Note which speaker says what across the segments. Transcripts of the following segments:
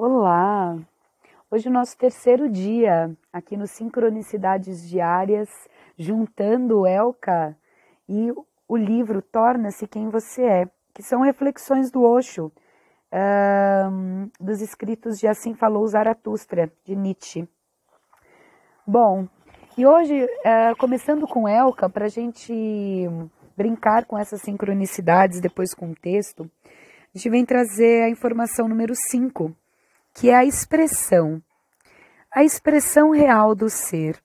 Speaker 1: Olá! Hoje é o nosso terceiro dia aqui no Sincronicidades Diárias, juntando Elka e o livro Torna-se Quem Você É, que são reflexões do Osho, um, dos escritos de Assim Falou Zaratustra, de Nietzsche. Bom, e hoje, uh, começando com Elka, para a gente brincar com essas sincronicidades, depois com o texto, a gente vem trazer a informação número 5, que é a expressão. A expressão real do ser.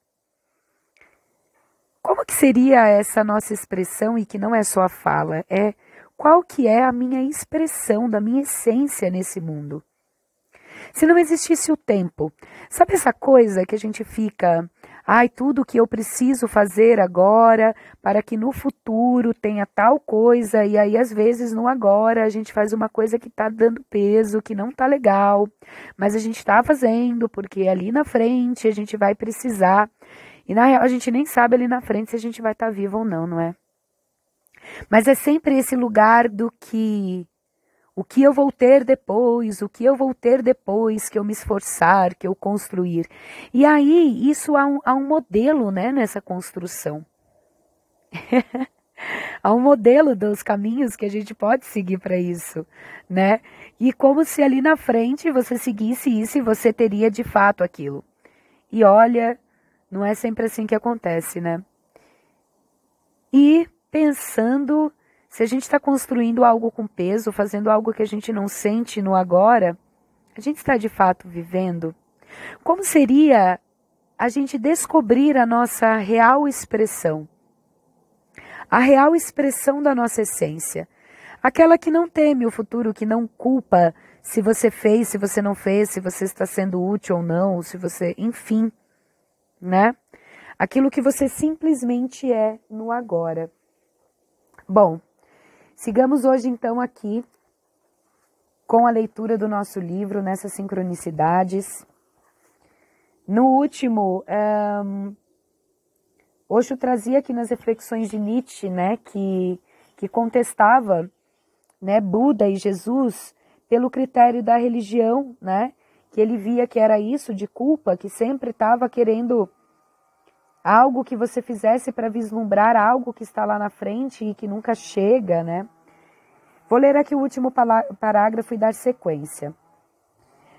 Speaker 1: Como que seria essa nossa expressão e que não é só a fala, é qual que é a minha expressão da minha essência nesse mundo? Se não existisse o tempo, sabe essa coisa que a gente fica ai, tudo que eu preciso fazer agora para que no futuro tenha tal coisa, e aí às vezes no agora a gente faz uma coisa que está dando peso, que não está legal, mas a gente está fazendo porque ali na frente a gente vai precisar. E na real a gente nem sabe ali na frente se a gente vai estar tá vivo ou não, não é? Mas é sempre esse lugar do que o que eu vou ter depois, o que eu vou ter depois que eu me esforçar, que eu construir. E aí, isso há um, há um modelo né, nessa construção. há um modelo dos caminhos que a gente pode seguir para isso, né? E como se ali na frente você seguisse isso e você teria de fato aquilo. E olha, não é sempre assim que acontece, né? E pensando se a gente está construindo algo com peso, fazendo algo que a gente não sente no agora, a gente está de fato vivendo? Como seria a gente descobrir a nossa real expressão? A real expressão da nossa essência. Aquela que não teme o futuro, que não culpa se você fez, se você não fez, se você está sendo útil ou não, se você, enfim, né? Aquilo que você simplesmente é no agora. Bom, Sigamos hoje então aqui com a leitura do nosso livro nessas sincronicidades. No último, um, Osho trazia aqui nas reflexões de Nietzsche, né, que, que contestava, né, Buda e Jesus pelo critério da religião, né, que ele via que era isso de culpa, que sempre estava querendo algo que você fizesse para vislumbrar algo que está lá na frente e que nunca chega, né? Vou ler aqui o último parágrafo e dar sequência.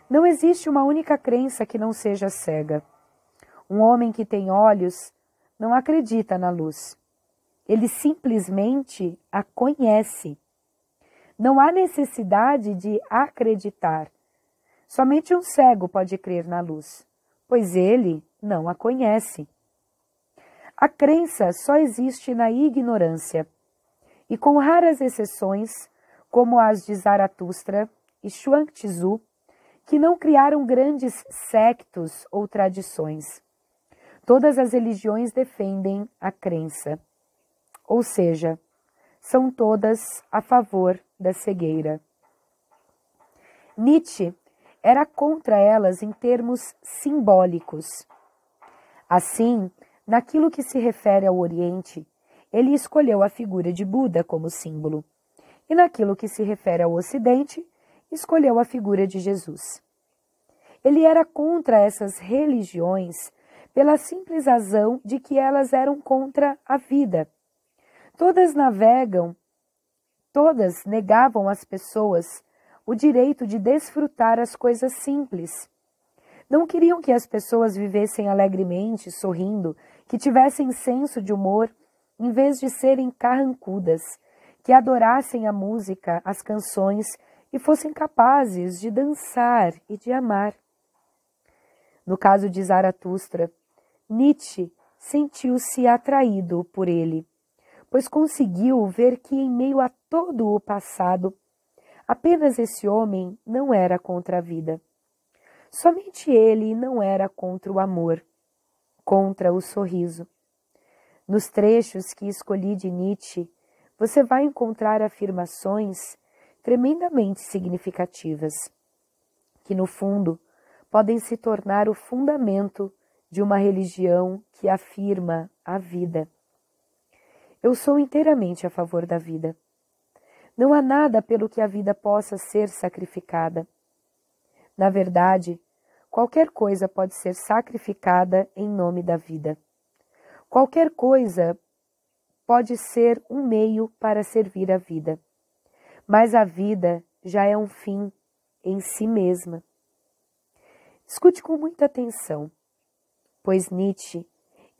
Speaker 1: Não existe uma única crença que não seja cega. Um homem que tem olhos não acredita na luz. Ele simplesmente a conhece. Não há necessidade de acreditar. Somente um cego pode crer na luz, pois ele não a conhece. A crença só existe na ignorância, e com raras exceções, como as de Zaratustra e Xuan Tzu, que não criaram grandes sectos ou tradições. Todas as religiões defendem a crença, ou seja, são todas a favor da cegueira. Nietzsche era contra elas em termos simbólicos. Assim, Naquilo que se refere ao Oriente, ele escolheu a figura de Buda como símbolo, e naquilo que se refere ao Ocidente, escolheu a figura de Jesus. Ele era contra essas religiões pela simples razão de que elas eram contra a vida. Todas navegam, todas negavam às pessoas o direito de desfrutar as coisas simples. Não queriam que as pessoas vivessem alegremente, sorrindo que tivessem senso de humor em vez de serem carrancudas, que adorassem a música, as canções e fossem capazes de dançar e de amar. No caso de Zaratustra, Nietzsche sentiu-se atraído por ele, pois conseguiu ver que, em meio a todo o passado, apenas esse homem não era contra a vida. Somente ele não era contra o amor contra o sorriso. Nos trechos que escolhi de Nietzsche, você vai encontrar afirmações tremendamente significativas, que no fundo podem se tornar o fundamento de uma religião que afirma a vida. Eu sou inteiramente a favor da vida. Não há nada pelo que a vida possa ser sacrificada. Na verdade, qualquer coisa pode ser sacrificada em nome da vida. Qualquer coisa pode ser um meio para servir a vida. Mas a vida já é um fim em si mesma. Escute com muita atenção, pois Nietzsche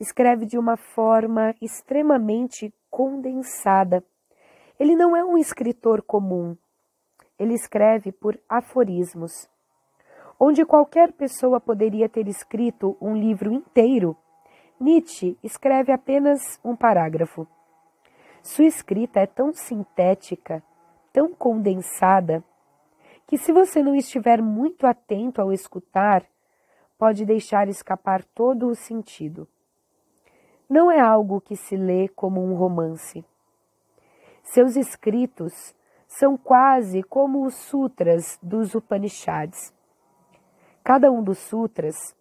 Speaker 1: escreve de uma forma extremamente condensada. Ele não é um escritor comum. Ele escreve por aforismos. Onde qualquer pessoa poderia ter escrito um livro inteiro, Nietzsche escreve apenas um parágrafo. Sua escrita é tão sintética, tão condensada, que se você não estiver muito atento ao escutar, pode deixar escapar todo o sentido. Não é algo que se lê como um romance. Seus escritos são quase como os sutras dos Upanishads. Cada um dos sutras,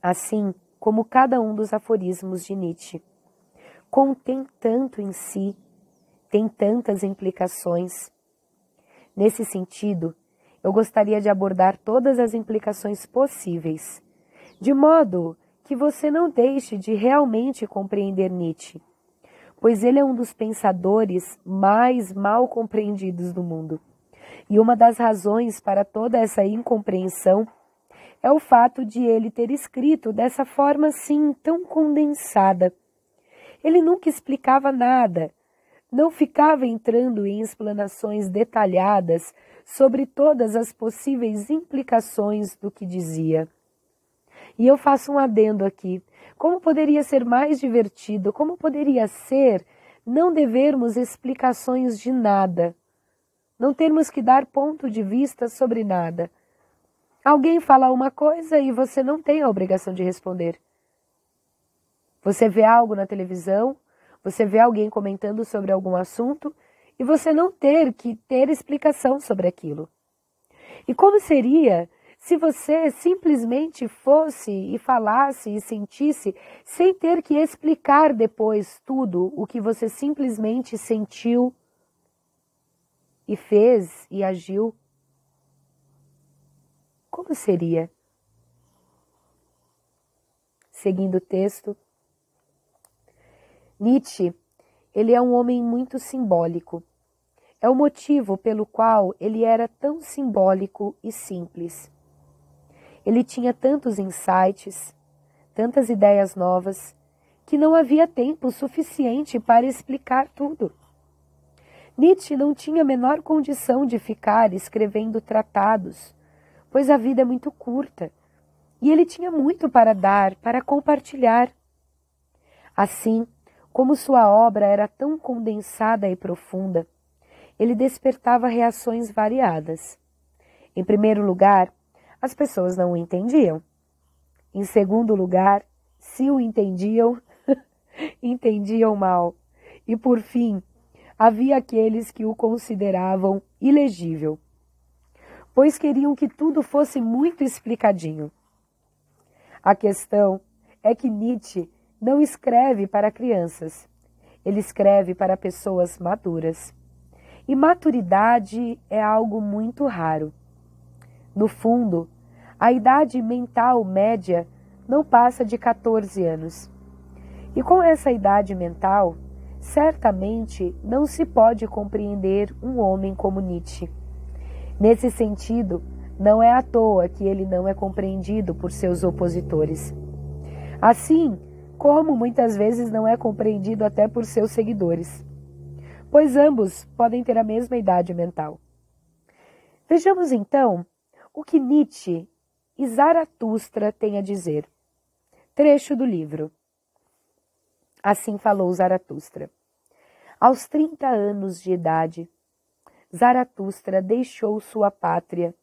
Speaker 1: assim como cada um dos aforismos de Nietzsche, contém tanto em si, tem tantas implicações. Nesse sentido, eu gostaria de abordar todas as implicações possíveis, de modo que você não deixe de realmente compreender Nietzsche, pois ele é um dos pensadores mais mal compreendidos do mundo. E uma das razões para toda essa incompreensão é o fato de ele ter escrito dessa forma assim tão condensada ele nunca explicava nada, não ficava entrando em explanações detalhadas sobre todas as possíveis implicações do que dizia. E eu faço um adendo aqui. Como poderia ser mais divertido? Como poderia ser não devermos explicações de nada? Não termos que dar ponto de vista sobre nada. Alguém fala uma coisa e você não tem a obrigação de responder. Você vê algo na televisão, você vê alguém comentando sobre algum assunto e você não ter que ter explicação sobre aquilo. E como seria se você simplesmente fosse e falasse e sentisse sem ter que explicar depois tudo o que você simplesmente sentiu e fez e agiu? Como seria? Seguindo o texto, Nietzsche, ele é um homem muito simbólico. É o motivo pelo qual ele era tão simbólico e simples. Ele tinha tantos insights, tantas ideias novas, que não havia tempo suficiente para explicar tudo. Nietzsche não tinha a menor condição de ficar escrevendo tratados, pois a vida é muito curta e ele tinha muito para dar, para compartilhar. Assim, como sua obra era tão condensada e profunda, ele despertava reações variadas. Em primeiro lugar, as pessoas não o entendiam. Em segundo lugar, se o entendiam, entendiam mal. E por fim, havia aqueles que o consideravam ilegível, pois queriam que tudo fosse muito explicadinho. A questão é que Nietzsche não escreve para crianças, ele escreve para pessoas maduras. E maturidade é algo muito raro. No fundo, a idade mental média não passa de 14 anos. E com essa idade mental, certamente não se pode compreender um homem como Nietzsche. Nesse sentido, não é à toa que ele não é compreendido por seus opositores. Assim, como muitas vezes não é compreendido até por seus seguidores, pois ambos podem ter a mesma idade mental. Vejamos então o que Nietzsche e Zaratustra têm a dizer. Trecho do livro. Assim falou Zaratustra. Aos 30 anos de idade, Zaratustra deixou sua pátria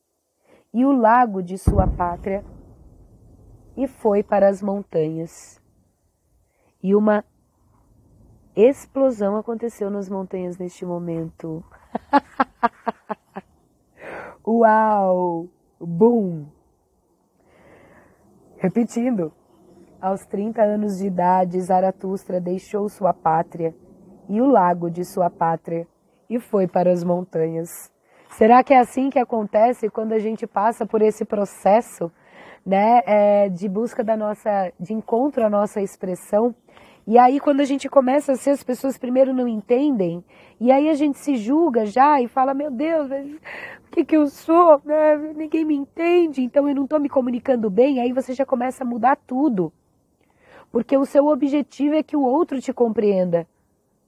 Speaker 1: e o lago de sua pátria e foi para as montanhas e uma explosão aconteceu nas montanhas neste momento. Uau! Boom! Repetindo, aos 30 anos de idade, Zaratustra deixou sua pátria e o lago de sua pátria e foi para as montanhas. Será que é assim que acontece quando a gente passa por esse processo, né, é, de busca da nossa, de encontro à nossa expressão? E aí, quando a gente começa a ser, as pessoas primeiro não entendem, e aí a gente se julga já e fala: Meu Deus, o que, que eu sou? Né? Ninguém me entende, então eu não estou me comunicando bem. Aí você já começa a mudar tudo, porque o seu objetivo é que o outro te compreenda,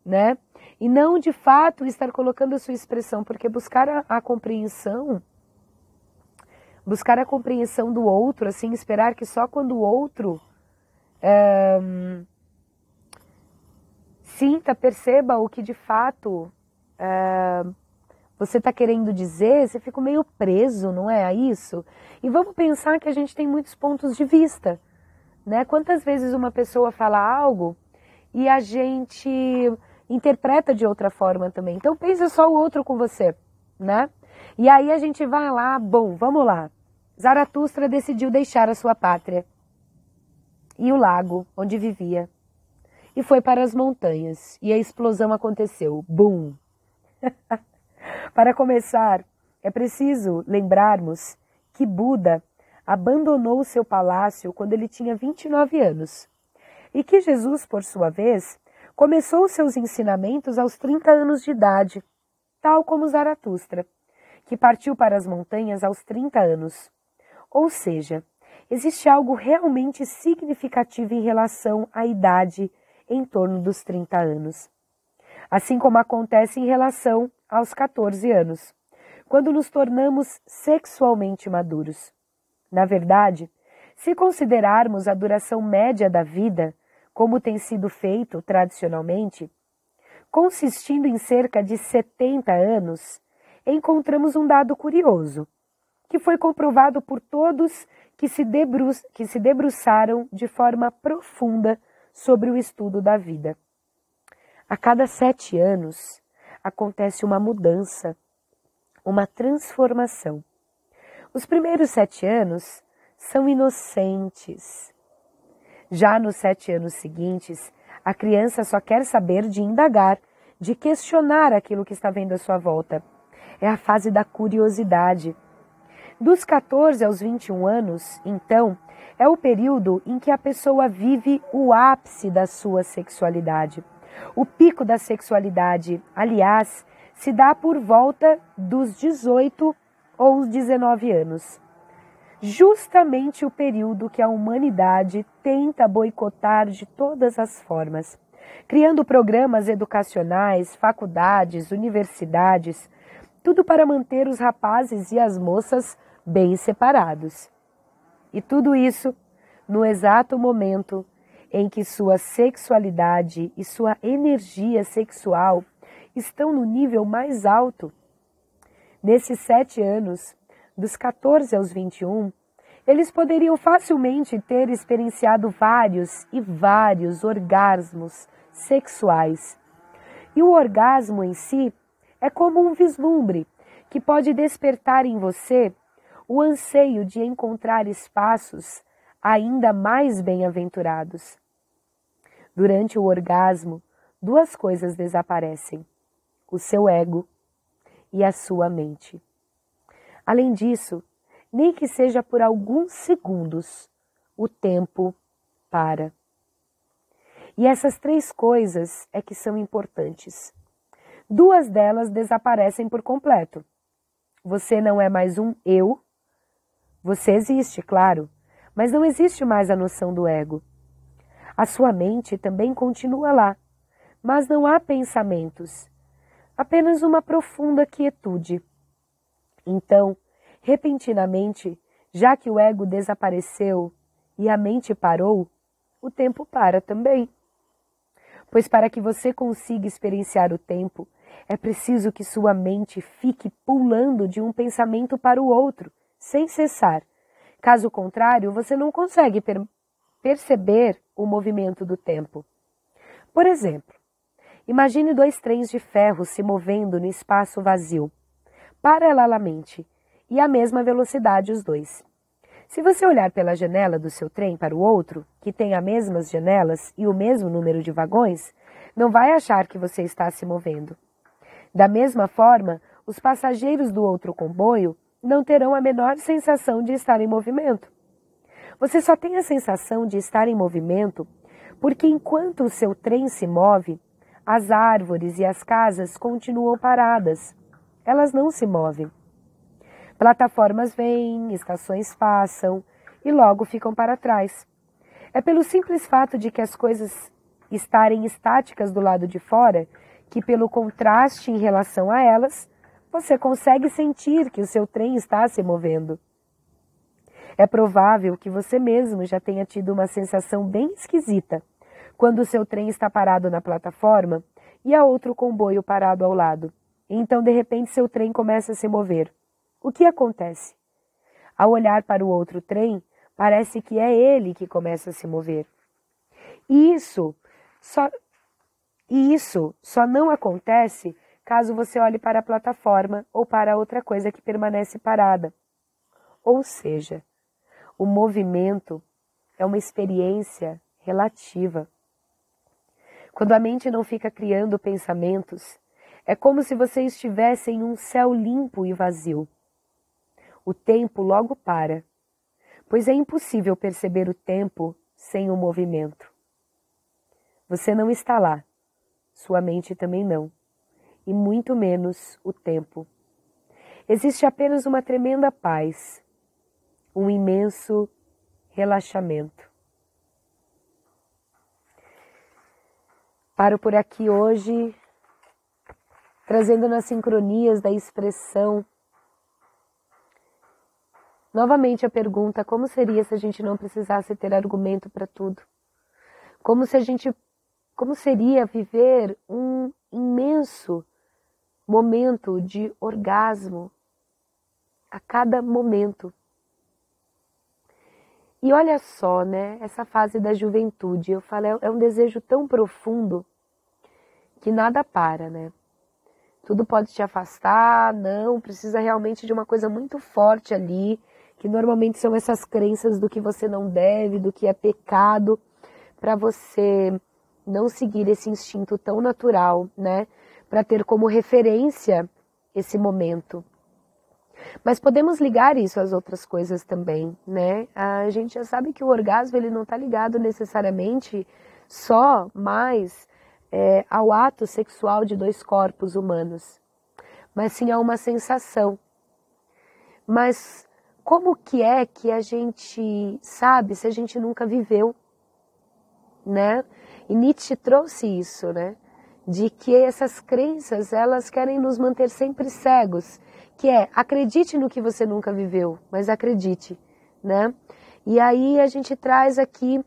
Speaker 1: né? E não de fato estar colocando a sua expressão, porque buscar a, a compreensão, buscar a compreensão do outro, assim, esperar que só quando o outro. Sinta, perceba o que de fato você está querendo dizer, você fica meio preso, não é a isso? E vamos pensar que a gente tem muitos pontos de vista, né? Quantas vezes uma pessoa fala algo e a gente interpreta de outra forma também. Então pensa só o outro com você, né? E aí a gente vai lá, bom, vamos lá. Zaratustra decidiu deixar a sua pátria e o lago onde vivia e foi para as montanhas. E a explosão aconteceu. Bum! para começar, é preciso lembrarmos que Buda abandonou seu palácio quando ele tinha 29 anos. E que Jesus, por sua vez, começou seus ensinamentos aos 30 anos de idade, tal como Zaratustra, que partiu para as montanhas aos 30 anos. Ou seja, existe algo realmente significativo em relação à idade em torno dos 30 anos. Assim como acontece em relação aos 14 anos, quando nos tornamos sexualmente maduros. Na verdade, se considerarmos a duração média da vida, como tem sido feito tradicionalmente, consistindo em cerca de 70 anos, encontramos um dado curioso, que foi comprovado por todos que se, debru que se debruçaram de forma profunda sobre o estudo da vida. A cada sete anos acontece uma mudança, uma transformação. Os primeiros sete anos são inocentes. Já nos sete anos seguintes, a criança só quer saber de indagar, de questionar aquilo que está vendo à sua volta. É a fase da curiosidade. Dos 14 aos 21 anos, então, é o período em que a pessoa vive o ápice da sua sexualidade. O pico da sexualidade, aliás, se dá por volta dos 18 ou 19 anos. Justamente o período que a humanidade tenta boicotar de todas as formas, criando programas educacionais, faculdades, universidades, tudo para manter os rapazes e as moças bem separados. E tudo isso no exato momento em que sua sexualidade e sua energia sexual estão no nível mais alto. Nesses sete anos, dos 14 aos 21, eles poderiam facilmente ter experienciado vários e vários orgasmos sexuais. E o orgasmo em si é como um vislumbre que pode despertar em você o anseio de encontrar espaços ainda mais bem-aventurados. Durante o orgasmo, duas coisas desaparecem: o seu ego e a sua mente. Além disso, nem que seja por alguns segundos, o tempo para. E essas três coisas é que são importantes. Duas delas desaparecem por completo. Você não é mais um eu você existe, claro, mas não existe mais a noção do ego. A sua mente também continua lá, mas não há pensamentos, apenas uma profunda quietude. Então, repentinamente, já que o ego desapareceu e a mente parou, o tempo para também. Pois para que você consiga experienciar o tempo, é preciso que sua mente fique pulando de um pensamento para o outro, sem cessar. Caso contrário, você não consegue per perceber o movimento do tempo. Por exemplo, imagine dois trens de ferro se movendo no espaço vazio, paralelamente, e à mesma velocidade os dois. Se você olhar pela janela do seu trem para o outro, que tem as mesmas janelas e o mesmo número de vagões, não vai achar que você está se movendo. Da mesma forma, os passageiros do outro comboio não terão a menor sensação de estar em movimento. Você só tem a sensação de estar em movimento porque enquanto o seu trem se move, as árvores e as casas continuam paradas. Elas não se movem. Plataformas vêm, estações passam e logo ficam para trás. É pelo simples fato de que as coisas estarem estáticas do lado de fora que, pelo contraste em relação a elas, você consegue sentir que o seu trem está se movendo. É provável que você mesmo já tenha tido uma sensação bem esquisita quando o seu trem está parado na plataforma e há outro comboio parado ao lado. Então, de repente, seu trem começa a se mover. O que acontece? Ao olhar para o outro trem, parece que é ele que começa a se mover. E isso só, e isso só não acontece caso você olhe para a plataforma ou para outra coisa que permanece parada. Ou seja, o movimento é uma experiência relativa. Quando a mente não fica criando pensamentos, é como se você estivesse em um céu limpo e vazio. O tempo logo para, pois é impossível perceber o tempo sem o movimento. Você não está lá, sua mente também não e muito menos o tempo. Existe apenas uma tremenda paz, um imenso relaxamento. Paro por aqui hoje, trazendo nas sincronias da expressão novamente a pergunta: como seria se a gente não precisasse ter argumento para tudo? Como se a gente como seria viver um imenso momento de orgasmo a cada momento. E olha só, né, essa fase da juventude, eu falo, é, é um desejo tão profundo que nada para, né? Tudo pode te afastar, não, precisa realmente de uma coisa muito forte ali, que normalmente são essas crenças do que você não deve, do que é pecado, para você não seguir esse instinto tão natural, né? para ter como referência esse momento. Mas podemos ligar isso às outras coisas também, né? A gente já sabe que o orgasmo ele não está ligado necessariamente só mais é, ao ato sexual de dois corpos humanos, mas sim a uma sensação. Mas como que é que a gente sabe se a gente nunca viveu, né? E Nietzsche trouxe isso, né? de que essas crenças elas querem nos manter sempre cegos, que é acredite no que você nunca viveu, mas acredite, né? E aí a gente traz aqui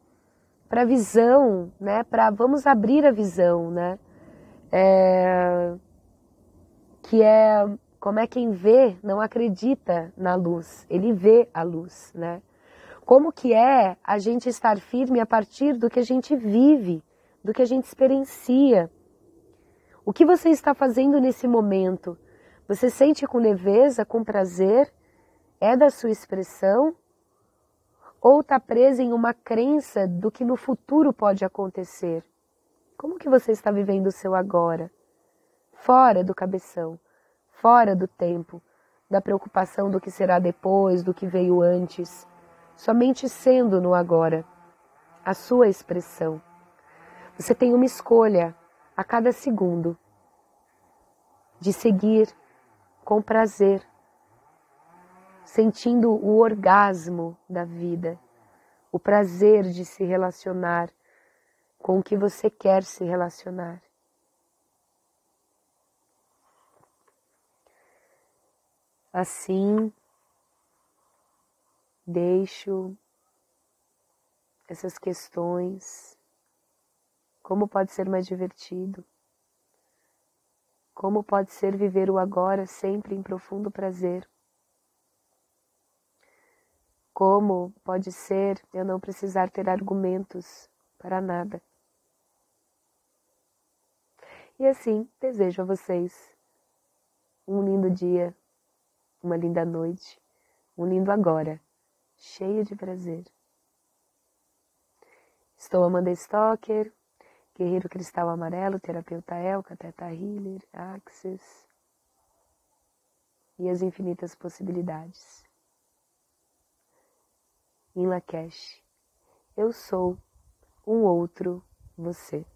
Speaker 1: para visão, né? Para vamos abrir a visão, né? É, que é como é quem vê não acredita na luz, ele vê a luz, né? Como que é a gente estar firme a partir do que a gente vive, do que a gente experiencia. O que você está fazendo nesse momento? Você sente com leveza, com prazer? É da sua expressão? Ou está presa em uma crença do que no futuro pode acontecer? Como que você está vivendo o seu agora? Fora do cabeção, fora do tempo, da preocupação do que será depois, do que veio antes, somente sendo no agora, a sua expressão. Você tem uma escolha a cada segundo, de seguir com prazer, sentindo o orgasmo da vida, o prazer de se relacionar com o que você quer se relacionar. Assim, deixo essas questões como pode ser mais divertido? Como pode ser viver o agora sempre em profundo prazer? Como pode ser eu não precisar ter argumentos para nada? E assim, desejo a vocês um lindo dia, uma linda noite, um lindo agora, cheio de prazer. Estou Amanda Stocker Guerreiro Cristal Amarelo, Terapeuta Elka, Teta Healer, Axis. e as infinitas possibilidades. Em Lakesh, eu sou um outro você.